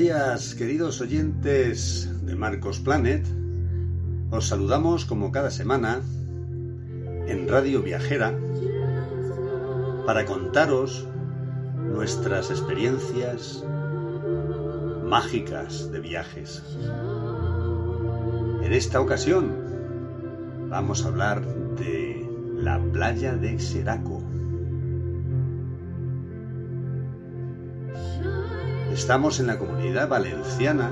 días, queridos oyentes de Marcos Planet. Os saludamos como cada semana en Radio Viajera para contaros nuestras experiencias mágicas de viajes. En esta ocasión vamos a hablar de la playa de Xeraco. Estamos en la comunidad valenciana,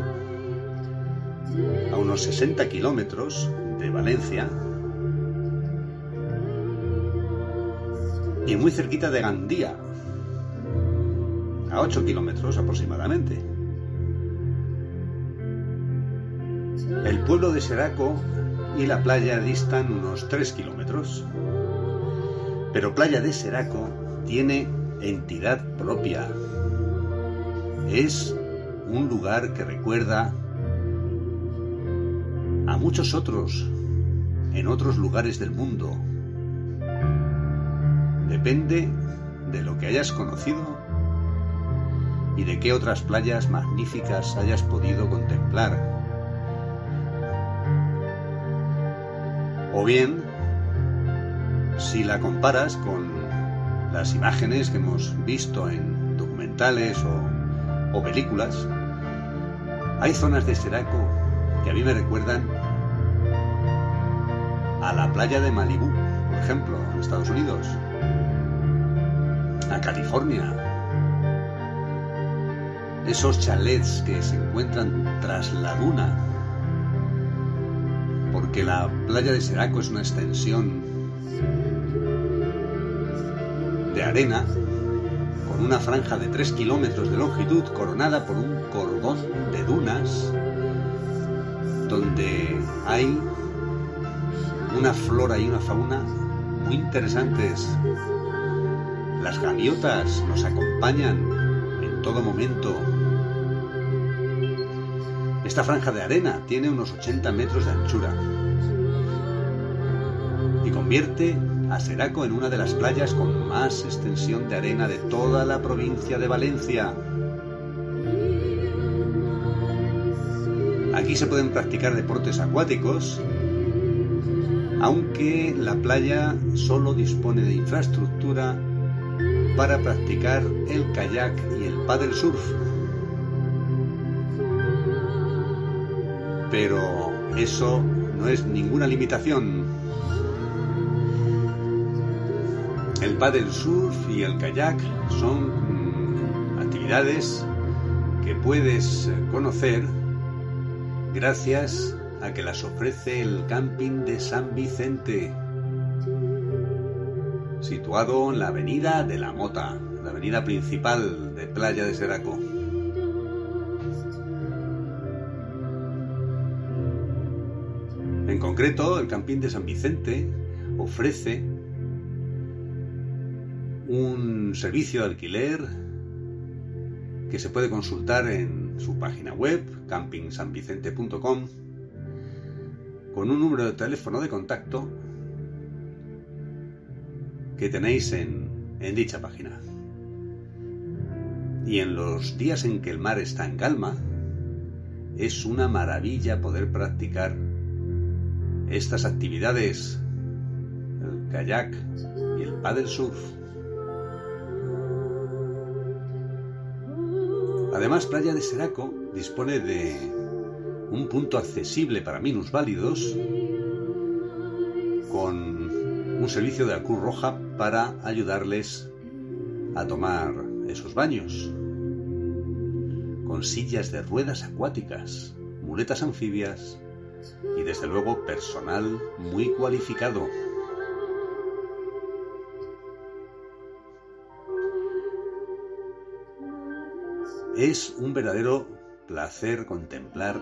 a unos 60 kilómetros de Valencia y muy cerquita de Gandía, a 8 kilómetros aproximadamente. El pueblo de Seraco y la playa distan unos 3 kilómetros, pero Playa de Seraco tiene entidad propia es un lugar que recuerda a muchos otros en otros lugares del mundo. Depende de lo que hayas conocido y de qué otras playas magníficas hayas podido contemplar. O bien, si la comparas con las imágenes que hemos visto en documentales o o películas, hay zonas de Seraco que a mí me recuerdan a la playa de Malibú, por ejemplo, en Estados Unidos, a California, esos chalets que se encuentran tras la duna, porque la playa de Seraco es una extensión de arena una franja de 3 kilómetros de longitud coronada por un cordón de dunas donde hay una flora y una fauna muy interesantes. Las gaviotas nos acompañan en todo momento. Esta franja de arena tiene unos 80 metros de anchura y convierte a Seraco en una de las playas con más extensión de arena de toda la provincia de Valencia. Aquí se pueden practicar deportes acuáticos, aunque la playa solo dispone de infraestructura para practicar el kayak y el paddle surf. Pero eso no es ninguna limitación. El paddle surf y el kayak son mm, actividades que puedes conocer gracias a que las ofrece el camping de San Vicente, situado en la avenida de la Mota, la avenida principal de Playa de Seraco. En concreto, el camping de San Vicente ofrece un servicio de alquiler que se puede consultar en su página web, campingsanvicente.com, con un número de teléfono de contacto que tenéis en, en dicha página. Y en los días en que el mar está en calma, es una maravilla poder practicar estas actividades, el kayak y el paddle surf. Además, Playa de Seraco dispone de un punto accesible para minusválidos con un servicio de la Cruz Roja para ayudarles a tomar esos baños, con sillas de ruedas acuáticas, muletas anfibias y desde luego personal muy cualificado. Es un verdadero placer contemplar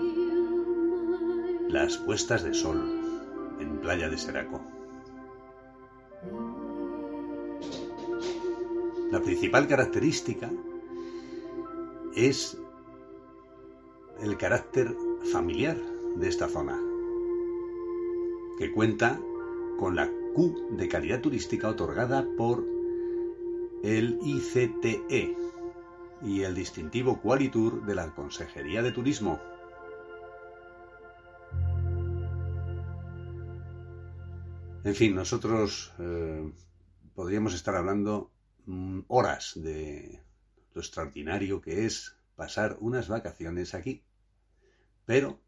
las puestas de sol en Playa de Seraco. La principal característica es el carácter familiar de esta zona, que cuenta con la Q de calidad turística otorgada por el ICTE y el distintivo Qualitur de la Consejería de Turismo. En fin, nosotros eh, podríamos estar hablando mm, horas de lo extraordinario que es pasar unas vacaciones aquí. Pero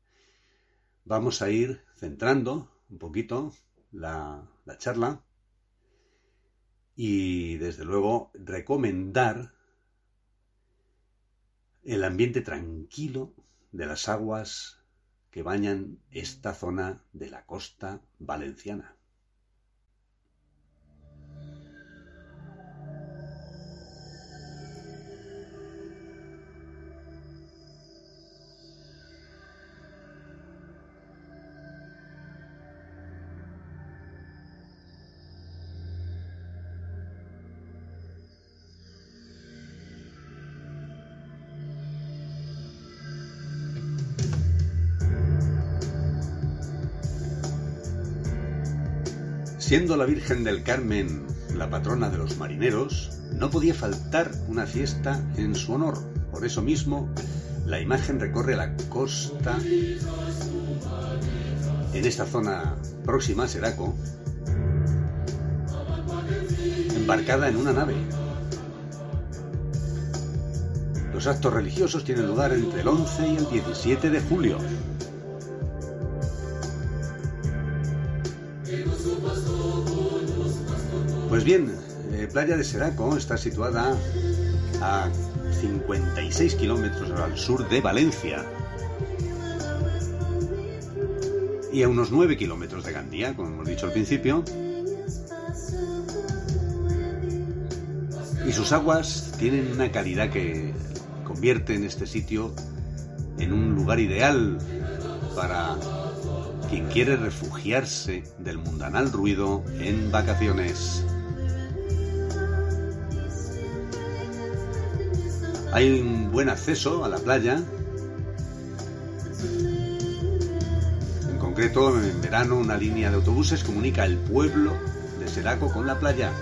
vamos a ir centrando un poquito la, charla y desde luego recomendar el ambiente tranquilo de las aguas que bañan esta zona de la costa valenciana. Siendo la Virgen del Carmen la patrona de los marineros, no podía faltar una fiesta en su honor. Por eso mismo, la imagen recorre la costa en esta zona próxima a Seraco, embarcada en una nave. Los actos religiosos tienen lugar entre el 11 y el 17 de julio. Pues bien, eh, Playa de Seraco está situada a 56 kilómetros al sur de Valencia y a unos 9 kilómetros de Gandía, como hemos dicho al principio. Y sus aguas tienen una calidad que convierte en este sitio en un lugar ideal para quien quiere refugiarse del mundanal ruido en vacaciones. Hay un buen acceso a la playa. En concreto, en verano, una línea de autobuses comunica el pueblo de Seraco con la playa.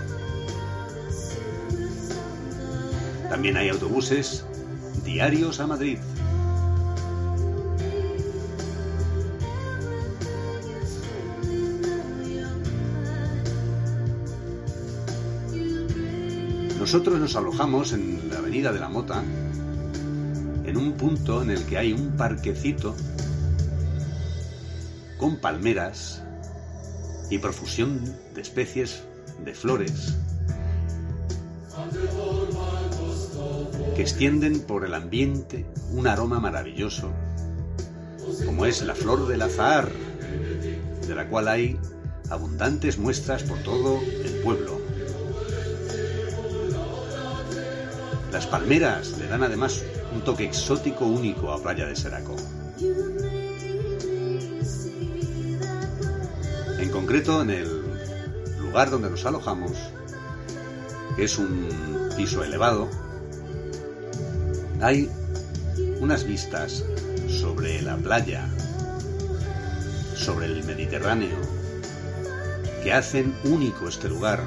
También hay autobuses diarios a Madrid. Nosotros nos alojamos en la Avenida de la Mota, en un punto en el que hay un parquecito con palmeras y profusión de especies de flores que extienden por el ambiente un aroma maravilloso, como es la flor del azahar, de la cual hay abundantes muestras por todo el pueblo. Las palmeras le dan además un toque exótico único a Playa de Seraco. En concreto, en el lugar donde nos alojamos, que es un piso elevado, hay unas vistas sobre la playa, sobre el Mediterráneo, que hacen único este lugar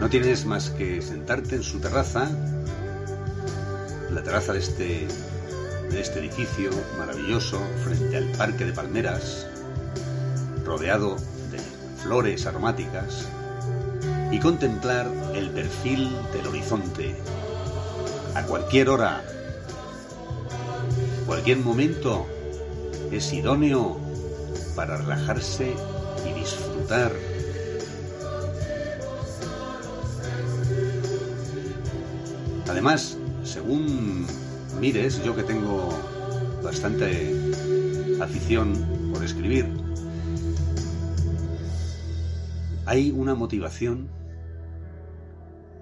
no tienes más que sentarte en su terraza, la terraza de este, de este edificio maravilloso, frente al parque de palmeras, rodeado de flores aromáticas, y contemplar el perfil del horizonte a cualquier hora, Cualquier momento es idóneo para relajarse y disfrutar. Además, según mires, yo que tengo bastante afición por escribir, hay una motivación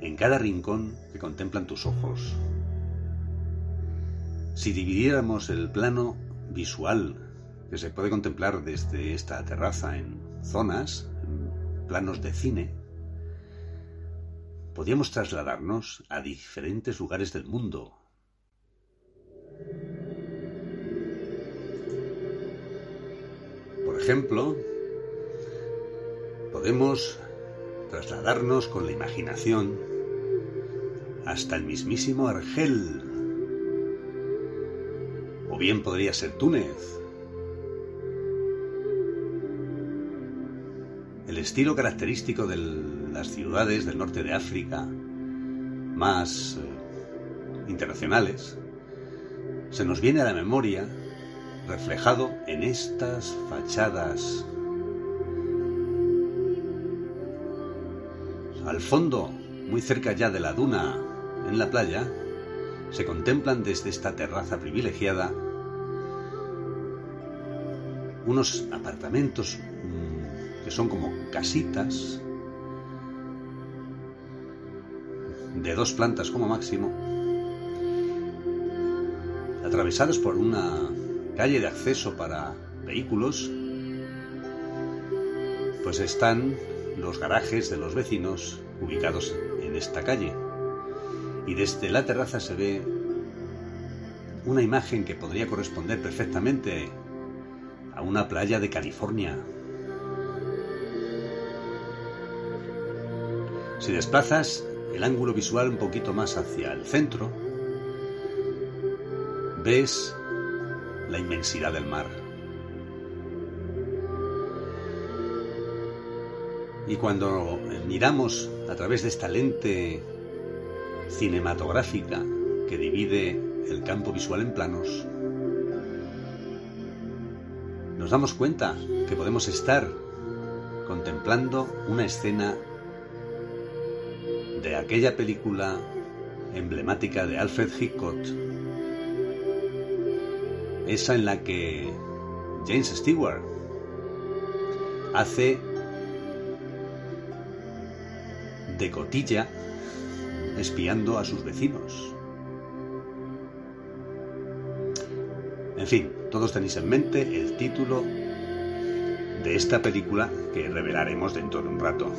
en cada rincón que contemplan tus ojos. Si dividiéramos el plano visual que se puede contemplar desde esta terraza en zonas, en planos de cine, podríamos trasladarnos a diferentes lugares del mundo. Por ejemplo, podemos trasladarnos con la imaginación hasta el mismísimo Argel. O bien podría ser Túnez. El estilo característico de las ciudades del norte de África, más eh, internacionales, se nos viene a la memoria reflejado en estas fachadas. Al fondo, muy cerca ya de la duna en la playa, se contemplan desde esta terraza privilegiada unos apartamentos mm, que son como casitas de dos plantas como máximo, atravesados por una calle de acceso para vehículos, pues están los garajes de los vecinos ubicados en esta calle y desde la terraza se ve una imagen que podría corresponder perfectamente a una playa de California. Si desplazas el ángulo visual un poquito más hacia el centro, ves la inmensidad del mar. Y cuando miramos a través de esta lente cinematográfica que divide el campo visual en planos, nos damos cuenta que podemos estar contemplando una escena de aquella película emblemática de Alfred Hitchcock, esa en la que James Stewart hace de cotilla espiando a sus vecinos. En fin, todos tenéis en mente el título de esta película que revelaremos dentro de un rato.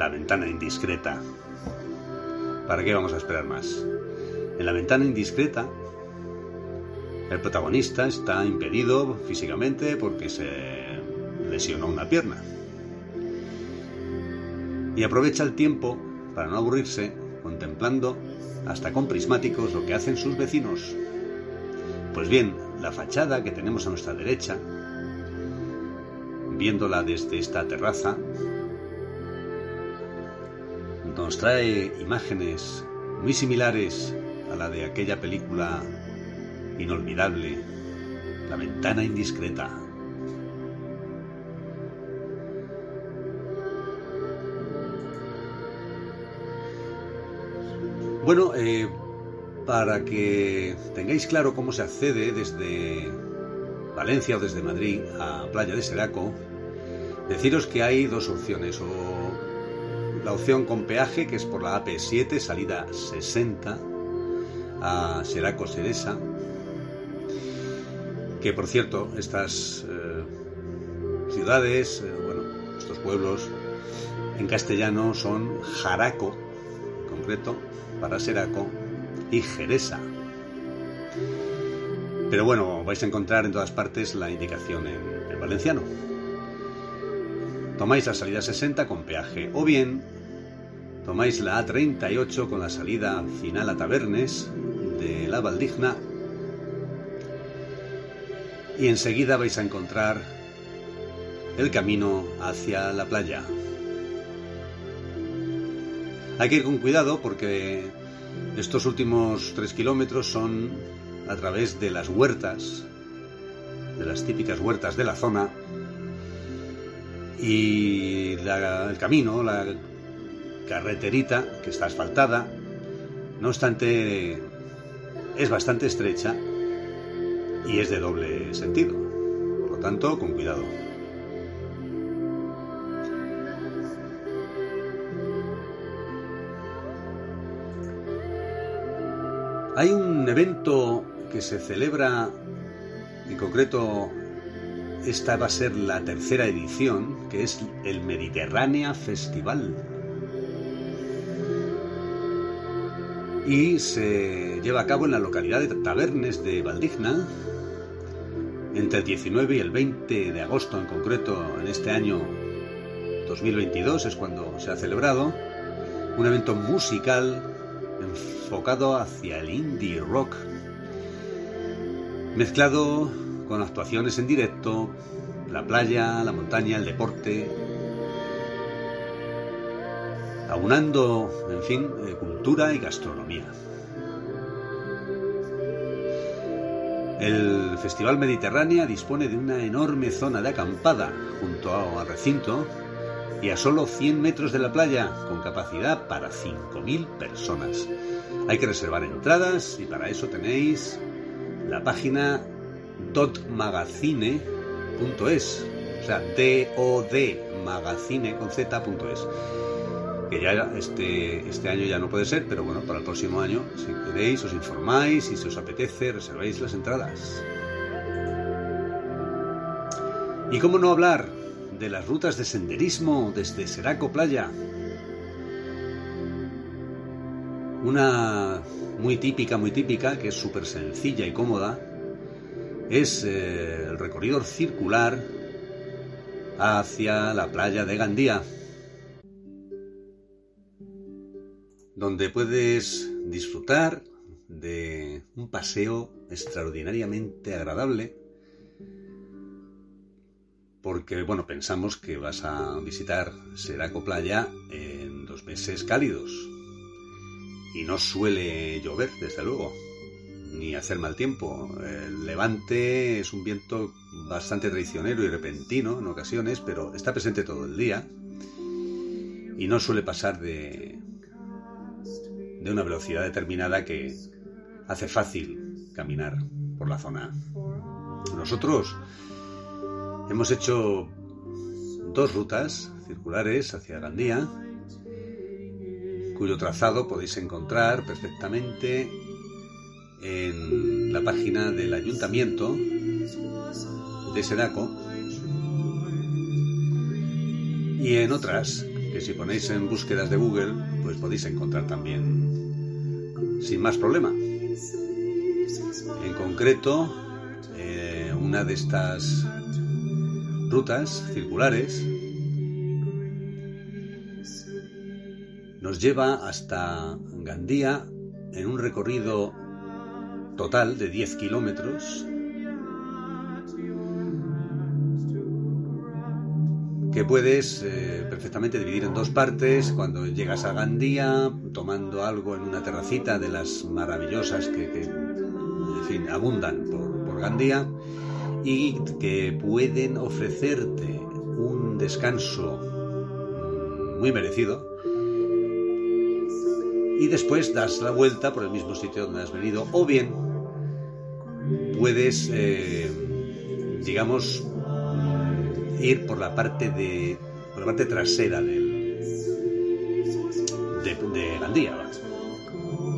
La ventana indiscreta. ¿Para qué vamos a esperar más? En la ventana indiscreta, el protagonista está impedido físicamente porque se lesionó una pierna. Y aprovecha el tiempo para no aburrirse, contemplando, hasta con prismáticos, lo que hacen sus vecinos. Pues bien, la fachada que tenemos a nuestra derecha, viéndola desde esta terraza, trae imágenes muy similares a la de aquella película inolvidable, La ventana indiscreta. Bueno, eh, para que tengáis claro cómo se accede desde Valencia o desde Madrid a Playa de Seraco, deciros que hay dos opciones. O la opción con peaje, que es por la AP7, salida 60 a Seraco Seresa. Que por cierto, estas eh, ciudades, eh, bueno, estos pueblos en castellano son Jaraco, en concreto, para Seraco y Jeresa. Pero bueno, vais a encontrar en todas partes la indicación en, en valenciano. Tomáis la salida 60 con peaje o bien tomáis la A38 con la salida final a Tabernes de la Valdigna y enseguida vais a encontrar el camino hacia la playa. Hay que ir con cuidado porque estos últimos tres kilómetros son a través de las huertas, de las típicas huertas de la zona, y el camino, la carreterita que está asfaltada, no obstante, es bastante estrecha y es de doble sentido. Por lo tanto, con cuidado. Hay un evento que se celebra, en concreto esta va a ser la tercera edición, que es el Mediterránea Festival. Y se lleva a cabo en la localidad de Tabernes de Valdigna, entre el 19 y el 20 de agosto en concreto, en este año 2022 es cuando se ha celebrado, un evento musical enfocado hacia el indie rock, mezclado con actuaciones en directo, la playa, la montaña, el deporte, aunando, en fin, eh, cultura y gastronomía. El Festival Mediterránea dispone de una enorme zona de acampada junto al recinto y a solo 100 metros de la playa, con capacidad para 5.000 personas. Hay que reservar entradas y para eso tenéis la página dotmagazine.es, o sea, D-O-D magazine con Z.es. Que ya este, este año ya no puede ser, pero bueno, para el próximo año, si queréis, os informáis y si os apetece, reserváis las entradas. Y cómo no hablar de las rutas de senderismo desde Seraco Playa. Una muy típica, muy típica, que es súper sencilla y cómoda, es eh, el recorrido circular hacia la playa de Gandía, donde puedes disfrutar de un paseo extraordinariamente agradable, porque bueno, pensamos que vas a visitar Seraco Playa en dos meses cálidos y no suele llover, desde luego ni hacer mal tiempo. El levante es un viento bastante traicionero y repentino en ocasiones, pero está presente todo el día y no suele pasar de, de una velocidad determinada que hace fácil caminar por la zona. Nosotros hemos hecho dos rutas circulares hacia Gandía, cuyo trazado podéis encontrar perfectamente en la página del ayuntamiento de Sedaco y en otras que si ponéis en búsquedas de Google pues podéis encontrar también sin más problema. En concreto, eh, una de estas rutas circulares nos lleva hasta Gandía en un recorrido total de 10 kilómetros. Que puedes eh, perfectamente dividir en dos partes. Cuando llegas a Gandía tomando algo en una terracita de las maravillosas que, en fin, abundan por, por Gandía y que pueden ofrecerte un descanso mm, muy merecido. Y después das la vuelta por el mismo sitio donde has venido o bien puedes, eh, digamos, ir por la parte de, por la parte trasera del, de, de Gandía.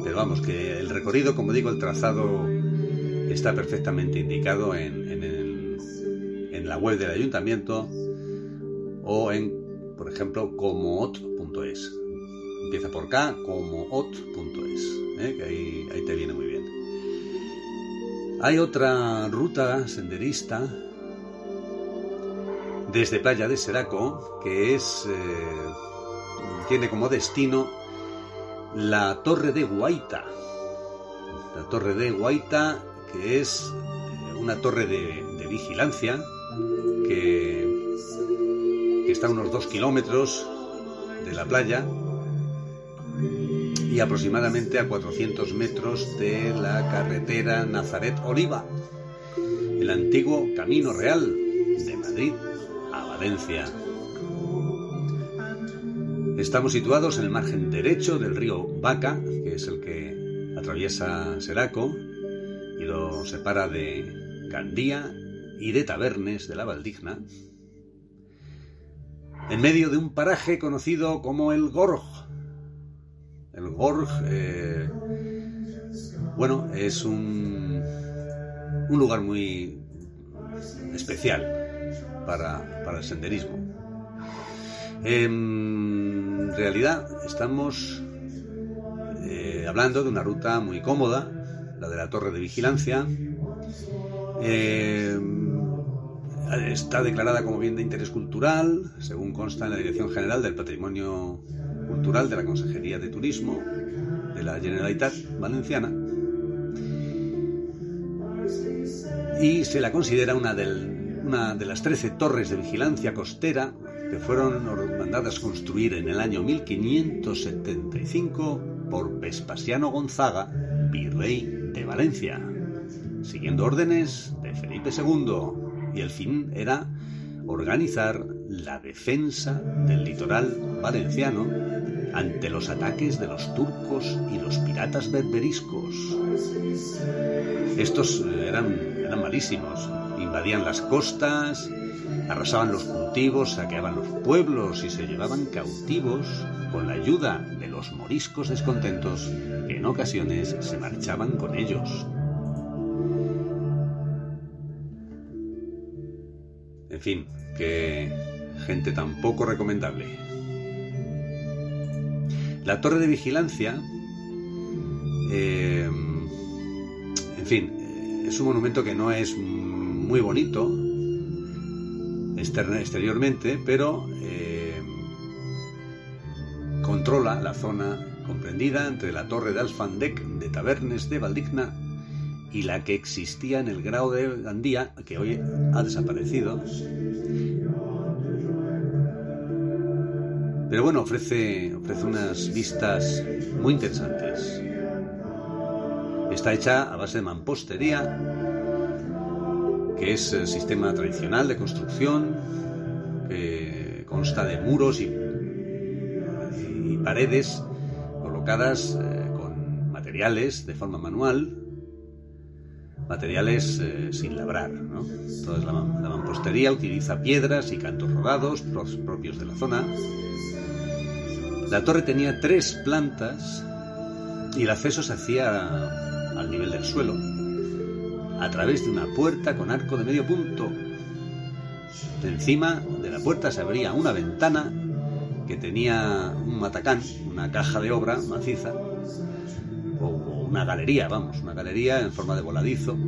Pero vamos, que el recorrido, como digo, el trazado está perfectamente indicado en, en, en la web del ayuntamiento o en, por ejemplo, comoot.es. Empieza por K, comoot.es, ¿eh? que ahí, ahí te viene muy bien. Hay otra ruta senderista desde Playa de Seraco que es eh, tiene como destino la Torre de Guaita. La Torre de Guaita que es eh, una torre de, vigilancia que, que está a unos dos kilómetros de la playa y aproximadamente a 400 metros de la carretera Nazaret-Oliva, el antiguo Camino Real de Madrid a Valencia. Estamos situados en el margen derecho del río Vaca, que es el que atraviesa Seraco y lo separa de Gandía y de Tabernes de la Valdigna, en medio de un paraje conocido como el Gorg. El Gorg, eh, bueno, es un, un lugar muy especial para, para el senderismo. En realidad estamos eh, hablando de una ruta muy cómoda, la de la torre de vigilancia. Eh, está declarada como bien de interés cultural, según consta en la Dirección General del Patrimonio Cultural de la Consejería de Turismo de la Generalitat Valenciana. Y se la considera una, una de las 13 torres de vigilancia costera que fueron mandadas construir en el año 1575 por Vespasiano Gonzaga, virrey de Valencia, siguiendo órdenes de Felipe II y el fin era organizar la defensa del litoral valenciano ante los ataques de los turcos y los piratas berberiscos. Estos eran, eran malísimos, invadían las costas, arrasaban los cultivos, saqueaban los pueblos y se llevaban cautivos con la ayuda de los moriscos descontentos que en ocasiones se marchaban con ellos. En fin, que gente tan poco recomendable. La torre de vigilancia, eh, en fin, es un monumento que no es muy bonito exteriormente, pero eh, controla la zona comprendida entre la torre de Alfandec de Tabernes de Valdigna y la que existía en el grado de Gandía, que hoy ha desaparecido. Pero bueno, ofrece, ofrece unas vistas muy interesantes. Está hecha a base de mampostería, que es el sistema tradicional de construcción, que consta de muros y, paredes colocadas eh, con materiales de forma manual, materiales eh, sin labrar. ¿no? Entonces la, la, mampostería utiliza piedras y cantos rodados propios de la zona. La torre tenía tres plantas y el acceso se hacía al nivel del suelo, a través de una puerta con arco de medio punto. Encima de la puerta se abría una ventana que tenía un matacán, una caja de obra maciza, una galería, vamos, una galería en forma de voladizo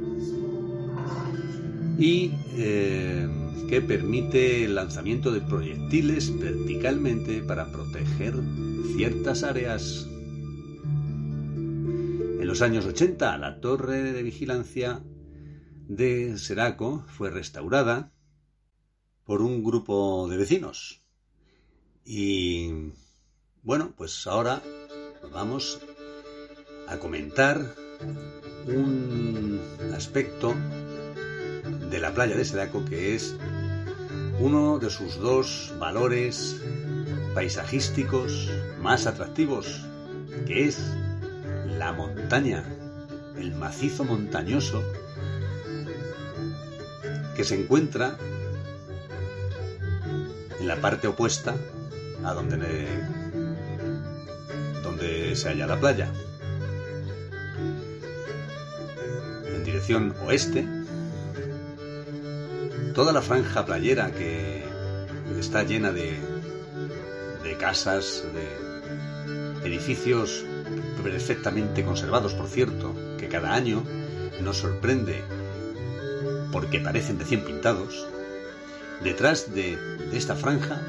y eh, que permite el lanzamiento de proyectiles verticalmente para proteger ciertas áreas. En los años 80 la torre de vigilancia de Seraco fue restaurada por un grupo de vecinos. Y bueno, pues ahora vamos a comentar un aspecto de la playa de Seraco que es uno de sus dos valores paisajísticos más atractivos, que es la montaña, el macizo montañoso que se encuentra en la parte opuesta a donde, donde se halla la playa. En dirección oeste, toda la franja playera que está llena de, de casas, de edificios perfectamente conservados, por cierto, que cada año nos sorprende porque parecen recién pintados, detrás de, de esta franja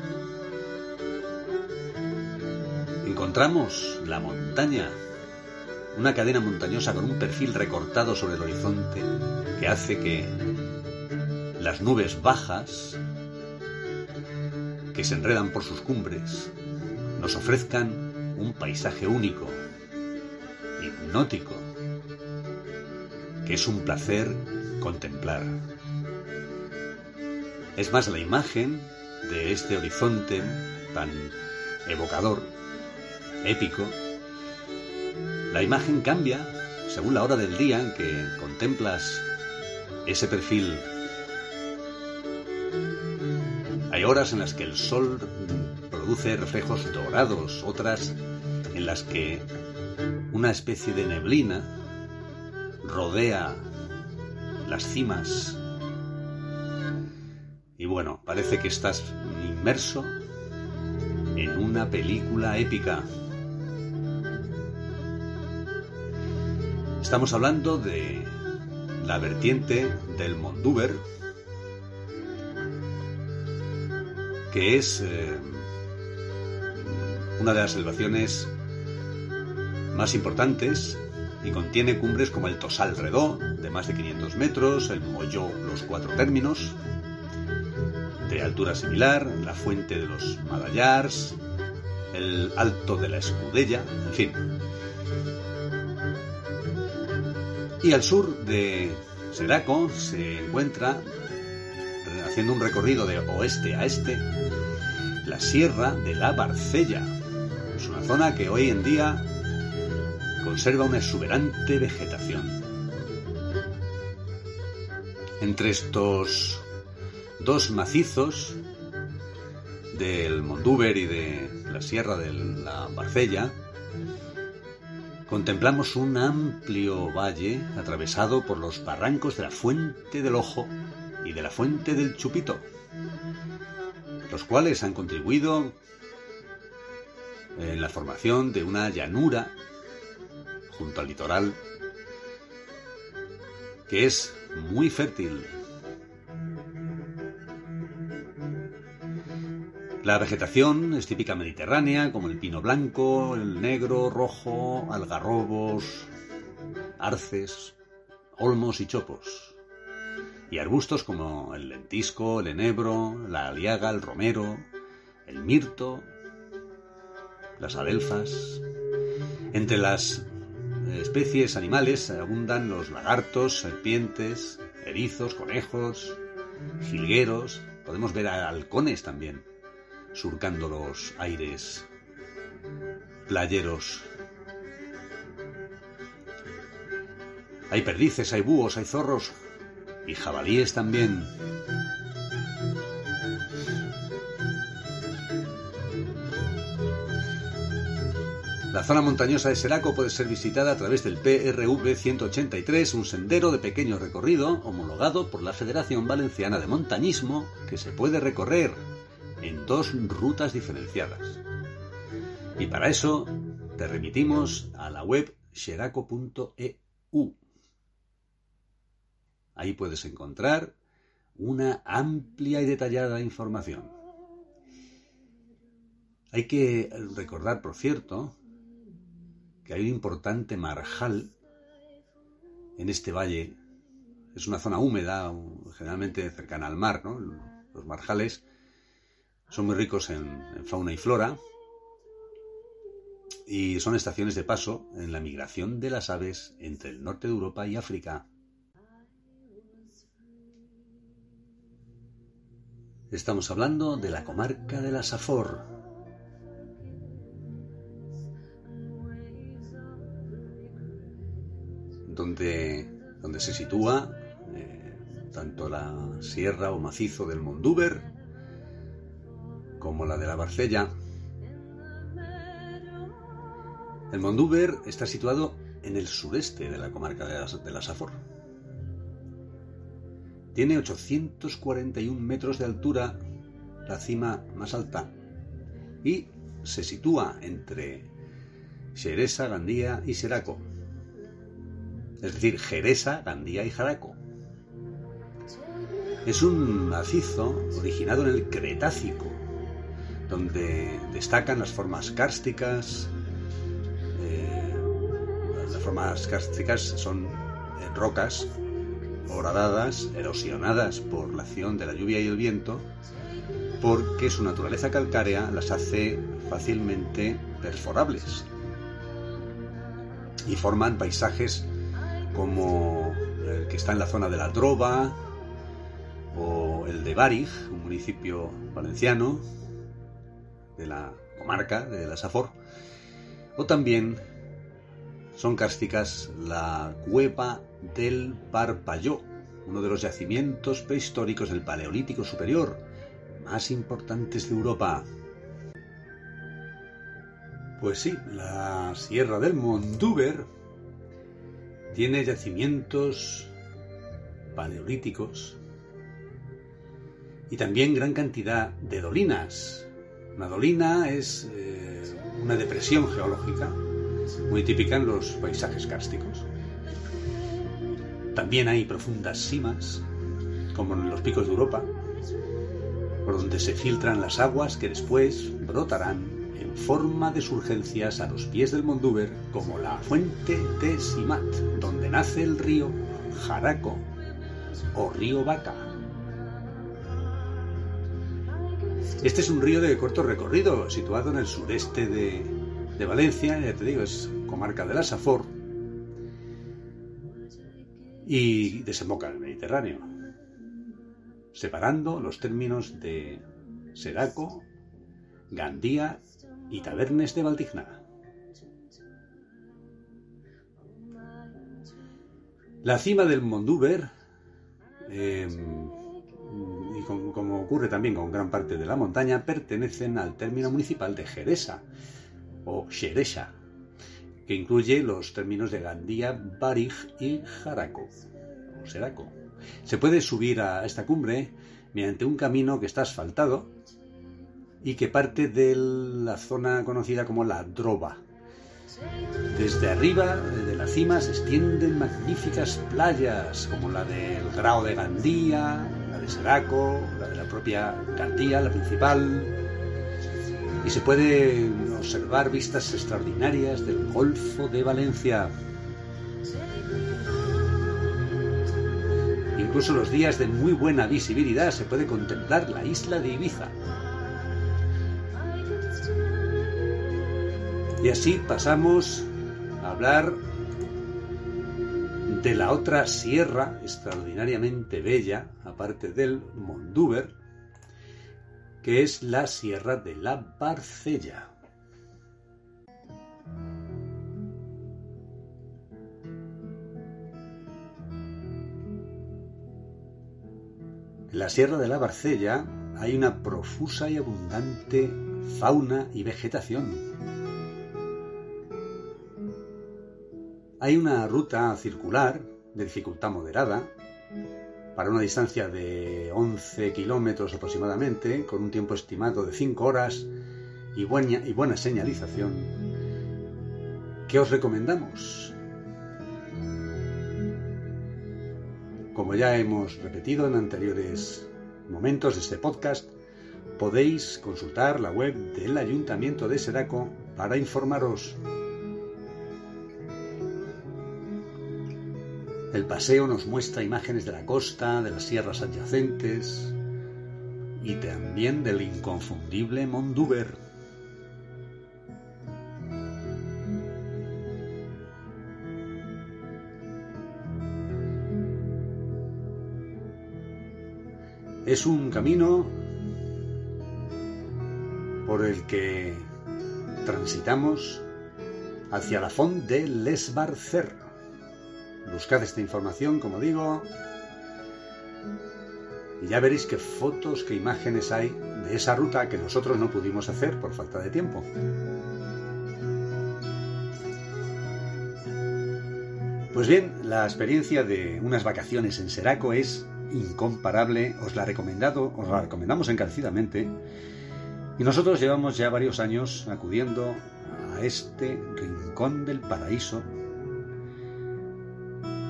encontramos la montaña, una cadena montañosa con un perfil recortado sobre el horizonte que hace que las nubes bajas que se enredan por sus cumbres nos ofrezcan un paisaje único, hipnótico, que es un placer contemplar. Es más, la imagen de este horizonte tan evocador, épico, la imagen cambia según la hora del día en que contemplas ese perfil. Hay horas en las que el sol produce reflejos dorados, otras en las que una especie de neblina rodea las cimas. Y bueno, parece que estás inmerso en una película épica. Estamos hablando de la vertiente del Mondúber, que es eh, una de las elevaciones más importantes y contiene cumbres como el Tosal Redó, de más de 500 metros, el Molló, los cuatro términos, de altura similar, la Fuente de los Madallars, el Alto de la Escudella, en fin. Y al sur de Seraco se encuentra, haciendo un recorrido de oeste a este, la Sierra de la Barcella. Es una zona que hoy en día conserva una exuberante vegetación. Entre estos dos macizos del Mondúber y de la Sierra de la Barcella, contemplamos un amplio valle atravesado por los barrancos de la Fuente del Ojo y de la Fuente del Chupito, los cuales han contribuido en la formación de una llanura junto al litoral, que es muy fértil. La vegetación es típica mediterránea, como el pino blanco, el negro, rojo, algarrobos, arces, olmos y chopos. Y arbustos como el lentisco, el enebro, la aliaga, el romero, el mirto, las adelfas. Entre las especies animales abundan los lagartos, serpientes, erizos, conejos, jilgueros. Podemos ver a halcones también, surcando los aires playeros. Hay perdices, hay búhos, hay zorros y jabalíes también. La zona montañosa de Seraco puede ser visitada a través del PRV 183, un sendero de pequeño recorrido homologado por la Federación Valenciana de Montañismo que se puede recorrer en dos rutas diferenciadas. Y para eso te remitimos a la web xeraco.eu. Ahí puedes encontrar una amplia y detallada información. Hay que recordar, por cierto, que hay un importante marjal en este valle. Es una zona húmeda, generalmente cercana al mar, ¿no? Los marjales son muy ricos en, fauna y flora y son estaciones de paso en la migración de las aves entre el norte de Europa y África. Estamos hablando de la comarca de la Safor, donde, donde se sitúa eh, tanto la sierra o macizo del Mondúber como la de la Barcella. El Mondúber está situado en el sureste de la comarca de de la Safor. Tiene 841 metros de altura, la cima más alta, y se sitúa entre Xeresa, Gandía y Seraco, es decir, Jeresa, Gandía y Jaraco. Es un macizo originado en el Cretácico, donde destacan las formas kársticas. Eh, las formas kársticas son rocas horadadas, erosionadas por la acción de la lluvia y el viento, porque su naturaleza calcárea las hace fácilmente perforables. y forman paisajes como el que está en la zona de la Drova o el de Barij, un municipio valenciano de la comarca de la Safor, o también son cársticas la cueva del Parpalló, uno de los yacimientos prehistóricos del Paleolítico Superior más importantes de Europa. Pues sí, la Sierra del Mondúber tiene yacimientos paleolíticos y también gran cantidad de dolinas. Una dolina es eh, una depresión geológica muy típica en los paisajes kársticos. También hay profundas simas, como en los picos de Europa, por donde se filtran las aguas que después brotarán en forma de surgencias a los pies del Mondúber, como la fuente de Simat, donde nace el río Jaraco o río Vaca. Este es un río de corto recorrido, situado en el sureste de, de Valencia, ya te digo, es comarca de la Safor, y desemboca en el Mediterráneo, separando los términos de Seraco, Gandía y Tabernes de Valdigna. La cima del Mondúber, em, y como ocurre también con gran parte de la montaña, pertenecen al término municipal de Jeresa o Xeresha, que incluye los términos de Gandía, Barij y Jaraco, o Seraco. Se puede subir a esta cumbre mediante un camino que está asfaltado y que parte de la zona conocida como la Droba. Desde arriba, de la cima, se extienden magníficas playas como la del Grao de Gandía, la de Seraco, la de la propia Gandía, la principal, y se puede observar vistas extraordinarias del Golfo de Valencia. Incluso los días de muy buena visibilidad se puede contemplar la isla de Ibiza. Y así pasamos a hablar de la otra sierra extraordinariamente bella, aparte del Mondúber, que es la Sierra de la Barcella. En la Sierra de la Barcella hay una profusa y abundante fauna y vegetación. Hay una ruta circular de dificultad moderada para una distancia de 11 kilómetros aproximadamente, con un tiempo estimado de 5 horas y buena, y buena señalización, ¿qué os recomendamos? Como ya hemos repetido en anteriores momentos de este podcast, podéis consultar la web del Ayuntamiento de Seraco para informaros El paseo nos muestra imágenes de la costa, de las sierras adyacentes y también del inconfundible Mondúber. Es un camino por el que transitamos hacia la Font de Lesbarcer Buscad esta información, como digo, y ya veréis qué fotos, qué imágenes hay de esa ruta que nosotros no pudimos hacer por falta de tiempo. Pues bien, la experiencia de unas vacaciones en Seraco es incomparable, os la recomendado, os la recomendamos encarecidamente. Y nosotros llevamos ya varios años acudiendo a este rincón del paraíso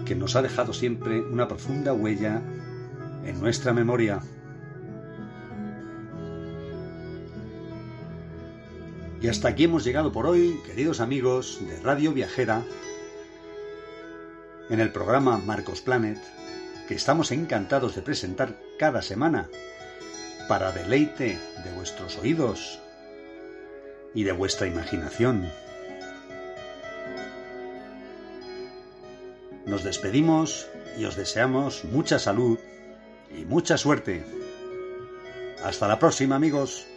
que nos ha dejado siempre una profunda huella en nuestra memoria. Y hasta aquí hemos llegado por hoy, queridos amigos de Radio Viajera, en el programa Marcos Planet, que estamos encantados de presentar cada semana para deleite de vuestros oídos y de vuestra imaginación. Nos despedimos y os deseamos mucha salud y mucha suerte. Hasta la próxima amigos.